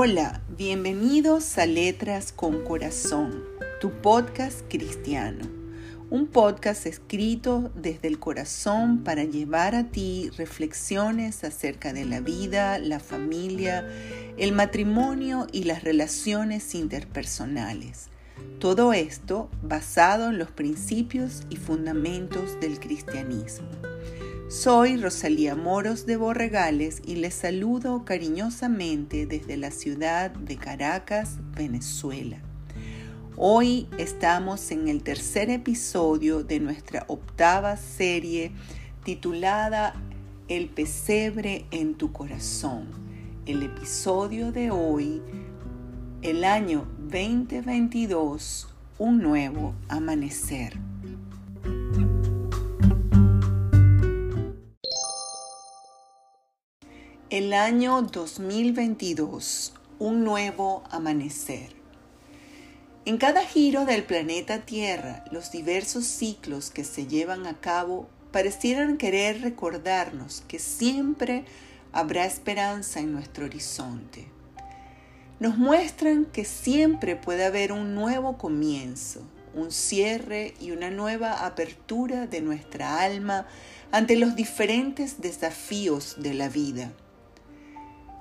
Hola, bienvenidos a Letras con Corazón, tu podcast cristiano. Un podcast escrito desde el corazón para llevar a ti reflexiones acerca de la vida, la familia, el matrimonio y las relaciones interpersonales. Todo esto basado en los principios y fundamentos del cristianismo. Soy Rosalía Moros de Borregales y les saludo cariñosamente desde la ciudad de Caracas, Venezuela. Hoy estamos en el tercer episodio de nuestra octava serie titulada El pesebre en tu corazón. El episodio de hoy, el año 2022, un nuevo amanecer. El año 2022, un nuevo amanecer. En cada giro del planeta Tierra, los diversos ciclos que se llevan a cabo parecieran querer recordarnos que siempre habrá esperanza en nuestro horizonte. Nos muestran que siempre puede haber un nuevo comienzo, un cierre y una nueva apertura de nuestra alma ante los diferentes desafíos de la vida.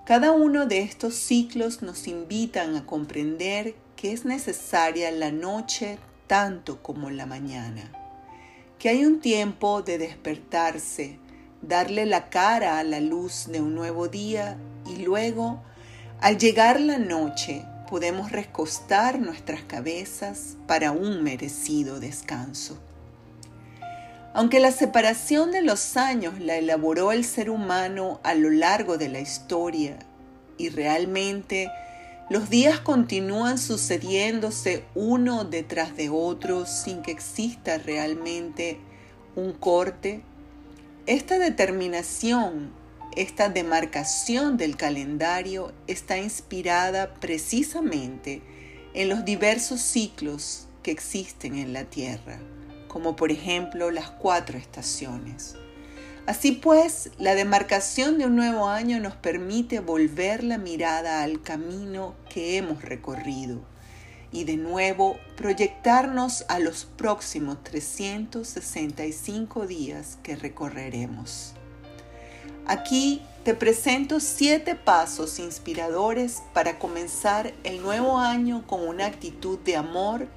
Cada uno de estos ciclos nos invitan a comprender que es necesaria la noche tanto como la mañana, que hay un tiempo de despertarse, darle la cara a la luz de un nuevo día y luego, al llegar la noche, podemos recostar nuestras cabezas para un merecido descanso. Aunque la separación de los años la elaboró el ser humano a lo largo de la historia y realmente los días continúan sucediéndose uno detrás de otro sin que exista realmente un corte, esta determinación, esta demarcación del calendario está inspirada precisamente en los diversos ciclos que existen en la Tierra como por ejemplo las cuatro estaciones. Así pues, la demarcación de un nuevo año nos permite volver la mirada al camino que hemos recorrido y de nuevo proyectarnos a los próximos 365 días que recorreremos. Aquí te presento siete pasos inspiradores para comenzar el nuevo año con una actitud de amor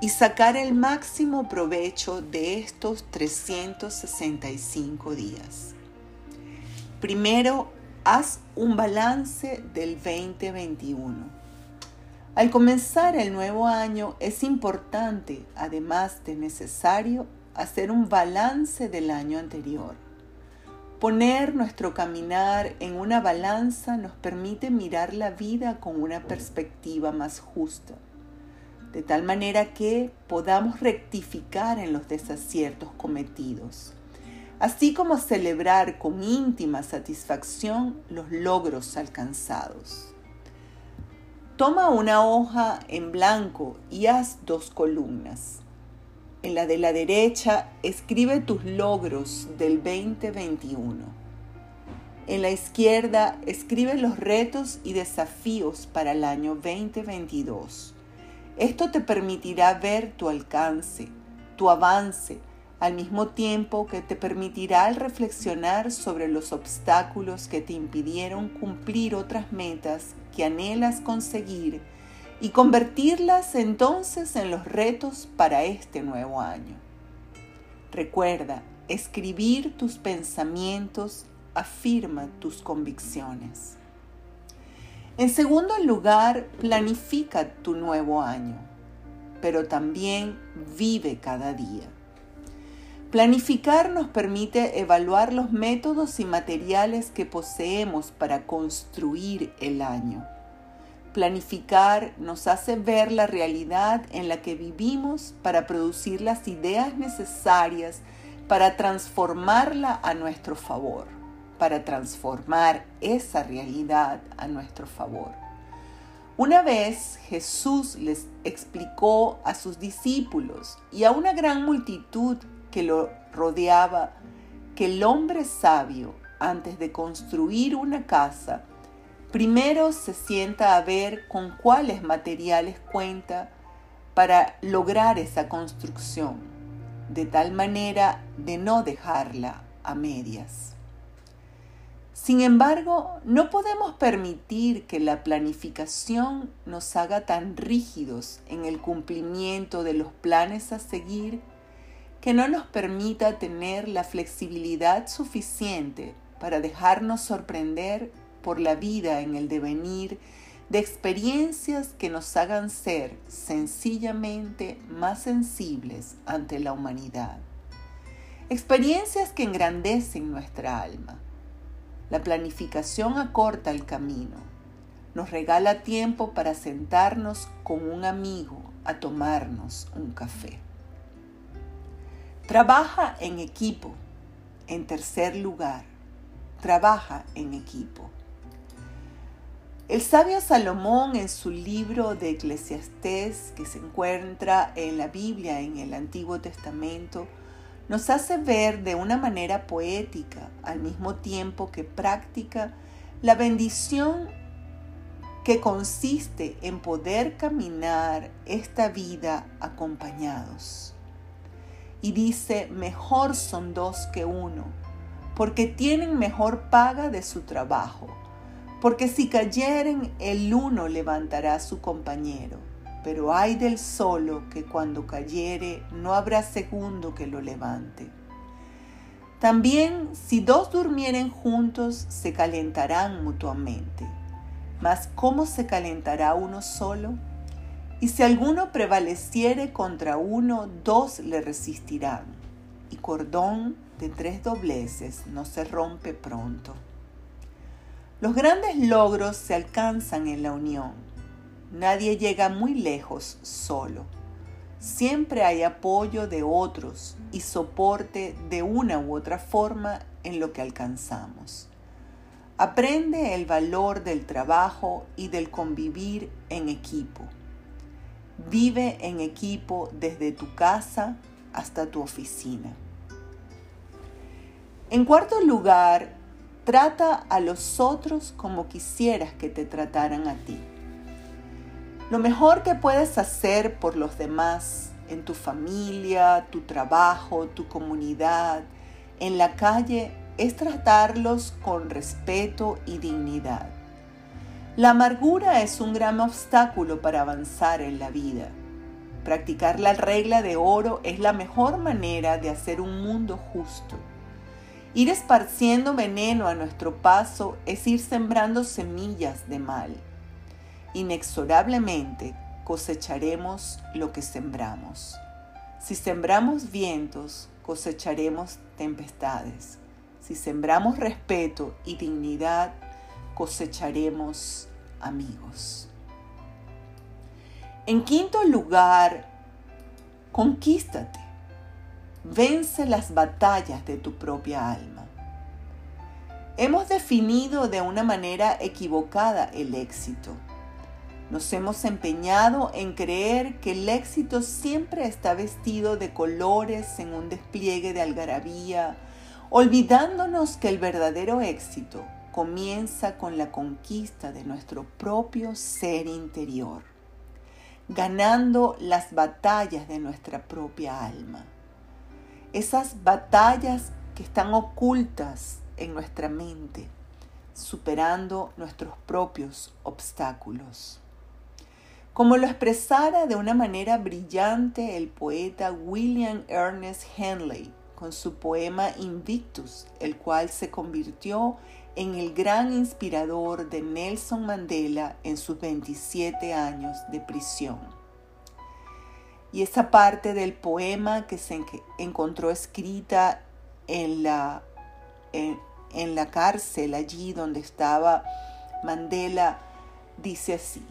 y sacar el máximo provecho de estos 365 días. Primero, haz un balance del 2021. Al comenzar el nuevo año es importante, además de necesario, hacer un balance del año anterior. Poner nuestro caminar en una balanza nos permite mirar la vida con una perspectiva más justa de tal manera que podamos rectificar en los desaciertos cometidos, así como celebrar con íntima satisfacción los logros alcanzados. Toma una hoja en blanco y haz dos columnas. En la de la derecha escribe tus logros del 2021. En la izquierda escribe los retos y desafíos para el año 2022 esto te permitirá ver tu alcance, tu avance, al mismo tiempo que te permitirá reflexionar sobre los obstáculos que te impidieron cumplir otras metas que anhelas conseguir y convertirlas entonces en los retos para este nuevo año. Recuerda, escribir tus pensamientos afirma tus convicciones. En segundo lugar, planifica tu nuevo año, pero también vive cada día. Planificar nos permite evaluar los métodos y materiales que poseemos para construir el año. Planificar nos hace ver la realidad en la que vivimos para producir las ideas necesarias para transformarla a nuestro favor para transformar esa realidad a nuestro favor. Una vez Jesús les explicó a sus discípulos y a una gran multitud que lo rodeaba que el hombre sabio, antes de construir una casa, primero se sienta a ver con cuáles materiales cuenta para lograr esa construcción, de tal manera de no dejarla a medias. Sin embargo, no podemos permitir que la planificación nos haga tan rígidos en el cumplimiento de los planes a seguir que no nos permita tener la flexibilidad suficiente para dejarnos sorprender por la vida en el devenir de experiencias que nos hagan ser sencillamente más sensibles ante la humanidad. Experiencias que engrandecen nuestra alma. La planificación acorta el camino. Nos regala tiempo para sentarnos con un amigo a tomarnos un café. Trabaja en equipo. En tercer lugar, trabaja en equipo. El sabio Salomón en su libro de Eclesiastés, que se encuentra en la Biblia, en el Antiguo Testamento, nos hace ver de una manera poética, al mismo tiempo que práctica, la bendición que consiste en poder caminar esta vida acompañados. Y dice, mejor son dos que uno, porque tienen mejor paga de su trabajo, porque si cayeren el uno levantará a su compañero, pero hay del solo que cuando cayere no habrá segundo que lo levante. También si dos durmieren juntos se calentarán mutuamente, mas ¿cómo se calentará uno solo? Y si alguno prevaleciere contra uno, dos le resistirán, y cordón de tres dobleces no se rompe pronto. Los grandes logros se alcanzan en la unión. Nadie llega muy lejos solo. Siempre hay apoyo de otros y soporte de una u otra forma en lo que alcanzamos. Aprende el valor del trabajo y del convivir en equipo. Vive en equipo desde tu casa hasta tu oficina. En cuarto lugar, trata a los otros como quisieras que te trataran a ti. Lo mejor que puedes hacer por los demás, en tu familia, tu trabajo, tu comunidad, en la calle, es tratarlos con respeto y dignidad. La amargura es un gran obstáculo para avanzar en la vida. Practicar la regla de oro es la mejor manera de hacer un mundo justo. Ir esparciendo veneno a nuestro paso es ir sembrando semillas de mal. Inexorablemente cosecharemos lo que sembramos. Si sembramos vientos, cosecharemos tempestades. Si sembramos respeto y dignidad, cosecharemos amigos. En quinto lugar, conquístate. Vence las batallas de tu propia alma. Hemos definido de una manera equivocada el éxito. Nos hemos empeñado en creer que el éxito siempre está vestido de colores en un despliegue de algarabía, olvidándonos que el verdadero éxito comienza con la conquista de nuestro propio ser interior, ganando las batallas de nuestra propia alma. Esas batallas que están ocultas en nuestra mente, superando nuestros propios obstáculos. Como lo expresara de una manera brillante el poeta William Ernest Henley con su poema Invictus, el cual se convirtió en el gran inspirador de Nelson Mandela en sus 27 años de prisión. Y esa parte del poema que se encontró escrita en la, en, en la cárcel, allí donde estaba Mandela, dice así,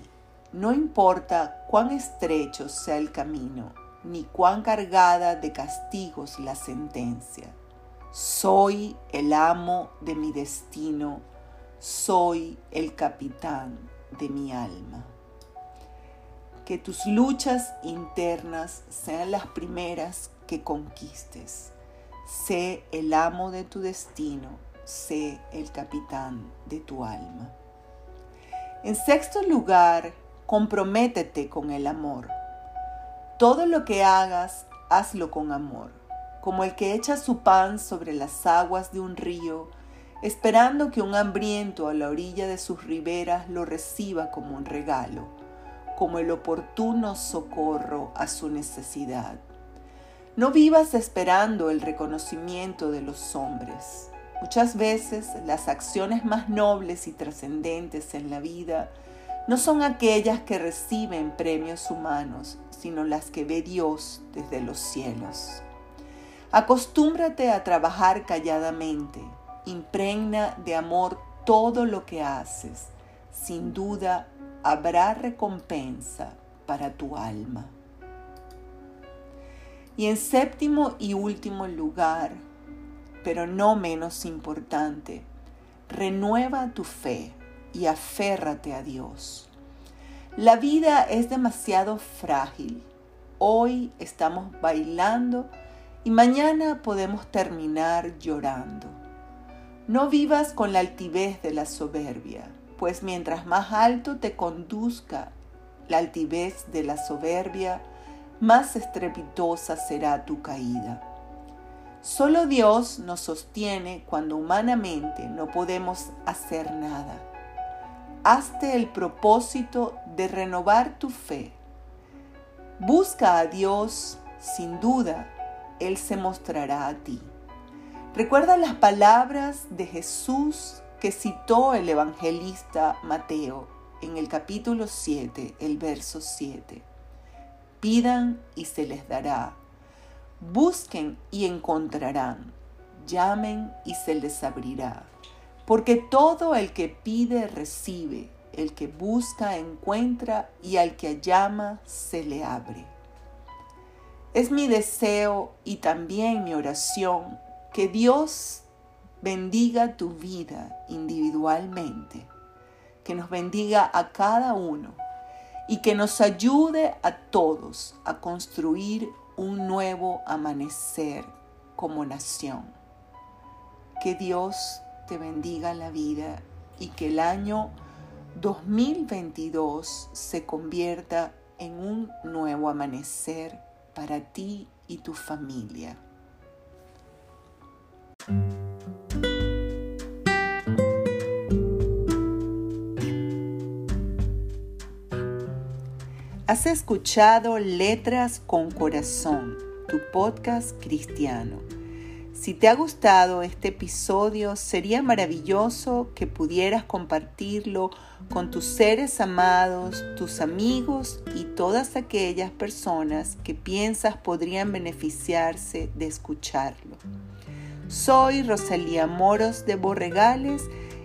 no importa cuán estrecho sea el camino, ni cuán cargada de castigos la sentencia soy el amo de mi destino, soy el capitán de mi alma. Que tus luchas internas sean las primeras que conquistes. Sé el amo de tu destino, sé el capitán de tu alma. En sexto lugar, comprométete con el amor. Todo lo que hagas, hazlo con amor, como el que echa su pan sobre las aguas de un río, esperando que un hambriento a la orilla de sus riberas lo reciba como un regalo, como el oportuno socorro a su necesidad. No vivas esperando el reconocimiento de los hombres. Muchas veces las acciones más nobles y trascendentes en la vida no son aquellas que reciben premios humanos, sino las que ve Dios desde los cielos. Acostúmbrate a trabajar calladamente, impregna de amor todo lo que haces. Sin duda habrá recompensa para tu alma. Y en séptimo y último lugar, pero no menos importante, renueva tu fe y aférrate a Dios. La vida es demasiado frágil. Hoy estamos bailando y mañana podemos terminar llorando. No vivas con la altivez de la soberbia, pues mientras más alto te conduzca la altivez de la soberbia, más estrepitosa será tu caída. Solo Dios nos sostiene cuando humanamente no podemos hacer nada. Hazte el propósito de renovar tu fe. Busca a Dios, sin duda, Él se mostrará a ti. Recuerda las palabras de Jesús que citó el evangelista Mateo en el capítulo 7, el verso 7. Pidan y se les dará. Busquen y encontrarán. Llamen y se les abrirá. Porque todo el que pide recibe, el que busca encuentra y al que llama se le abre. Es mi deseo y también mi oración que Dios bendiga tu vida individualmente, que nos bendiga a cada uno y que nos ayude a todos a construir un nuevo amanecer como nación. Que Dios te bendiga la vida y que el año 2022 se convierta en un nuevo amanecer para ti y tu familia. Has escuchado Letras con Corazón, tu podcast cristiano. Si te ha gustado este episodio, sería maravilloso que pudieras compartirlo con tus seres amados, tus amigos y todas aquellas personas que piensas podrían beneficiarse de escucharlo. Soy Rosalía Moros de Borregales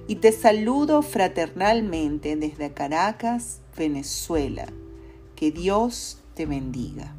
y te saludo fraternalmente desde Caracas, Venezuela. Que Dios te bendiga.